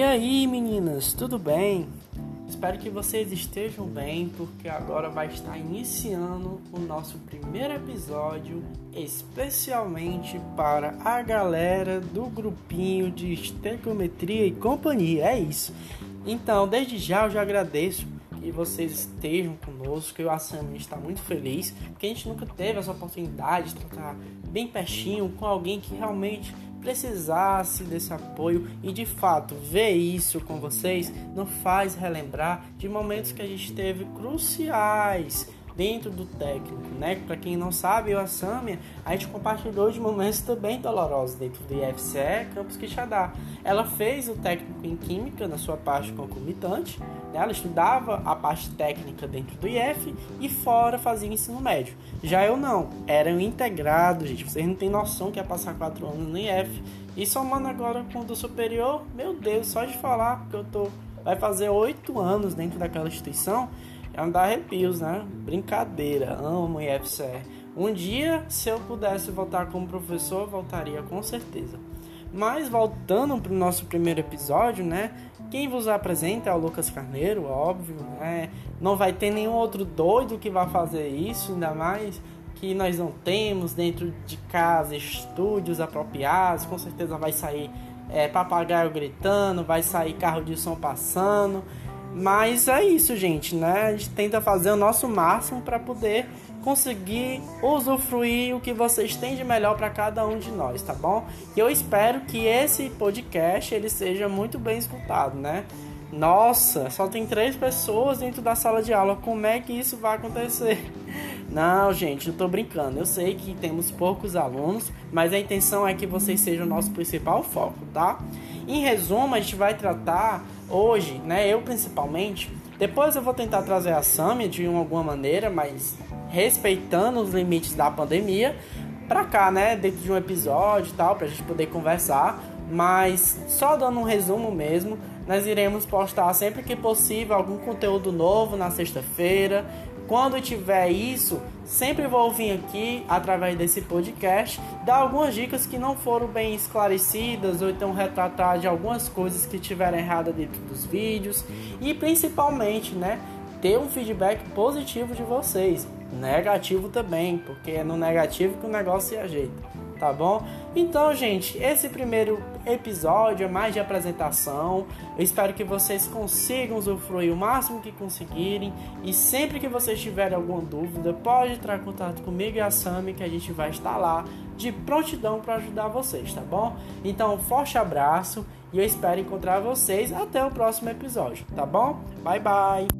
E aí, meninas, tudo bem? Espero que vocês estejam bem, porque agora vai estar iniciando o nosso primeiro episódio, especialmente para a galera do grupinho de estequiometria e companhia. É isso. Então, desde já eu já agradeço que vocês estejam conosco, que o Assami está muito feliz, porque a gente nunca teve essa oportunidade de tratar bem pertinho com alguém que realmente precisasse desse apoio e de fato ver isso com vocês nos faz relembrar de momentos que a gente teve cruciais dentro do técnico, né? Para quem não sabe, eu a Samia, a gente compartilhou de momentos também dolorosos dentro do IFCE Campus Quixadá. Ela fez o técnico em Química na sua parte concomitante, né? ela estudava a parte técnica dentro do IF e fora fazia ensino médio. Já eu não, era um integrado, gente. Vocês não têm noção que é passar quatro anos no IF. E somando agora com o do superior, meu Deus, só de falar que eu tô vai fazer oito anos dentro daquela instituição, é um dar arrepios, né? Brincadeira, amo IFCE. Um dia, se eu pudesse voltar como professor, voltaria com certeza. Mas voltando para o nosso primeiro episódio, né? Quem vos apresenta é o Lucas Carneiro, óbvio, né? Não vai ter nenhum outro doido que vá fazer isso, ainda mais que nós não temos dentro de casa estúdios apropriados. Com certeza vai sair é, papagaio gritando, vai sair carro de som passando. Mas é isso, gente, né? A gente tenta fazer o nosso máximo para poder conseguir usufruir o que vocês têm de melhor para cada um de nós, tá bom? E eu espero que esse podcast ele seja muito bem escutado, né? Nossa, só tem três pessoas dentro da sala de aula. Como é que isso vai acontecer? Não, gente, eu tô brincando. Eu sei que temos poucos alunos, mas a intenção é que vocês sejam o nosso principal foco, tá? Em resumo, a gente vai tratar hoje, né? Eu principalmente. Depois eu vou tentar trazer a Samia de alguma maneira, mas respeitando os limites da pandemia, pra cá, né? Dentro de um episódio e tal, pra gente poder conversar. Mas só dando um resumo mesmo, nós iremos postar sempre que possível algum conteúdo novo na sexta-feira. Quando tiver isso, sempre vou vir aqui através desse podcast dar algumas dicas que não foram bem esclarecidas ou então retratar de algumas coisas que tiveram errada dentro dos vídeos. E principalmente, né, ter um feedback positivo de vocês, negativo também, porque é no negativo que o negócio se ajeita tá bom? Então, gente, esse primeiro episódio é mais de apresentação. Eu espero que vocês consigam usufruir o máximo que conseguirem. E sempre que vocês tiverem alguma dúvida, pode entrar em contato comigo e a Sami, que a gente vai estar lá de prontidão para ajudar vocês, tá bom? Então, um forte abraço e eu espero encontrar vocês até o próximo episódio, tá bom? Bye bye!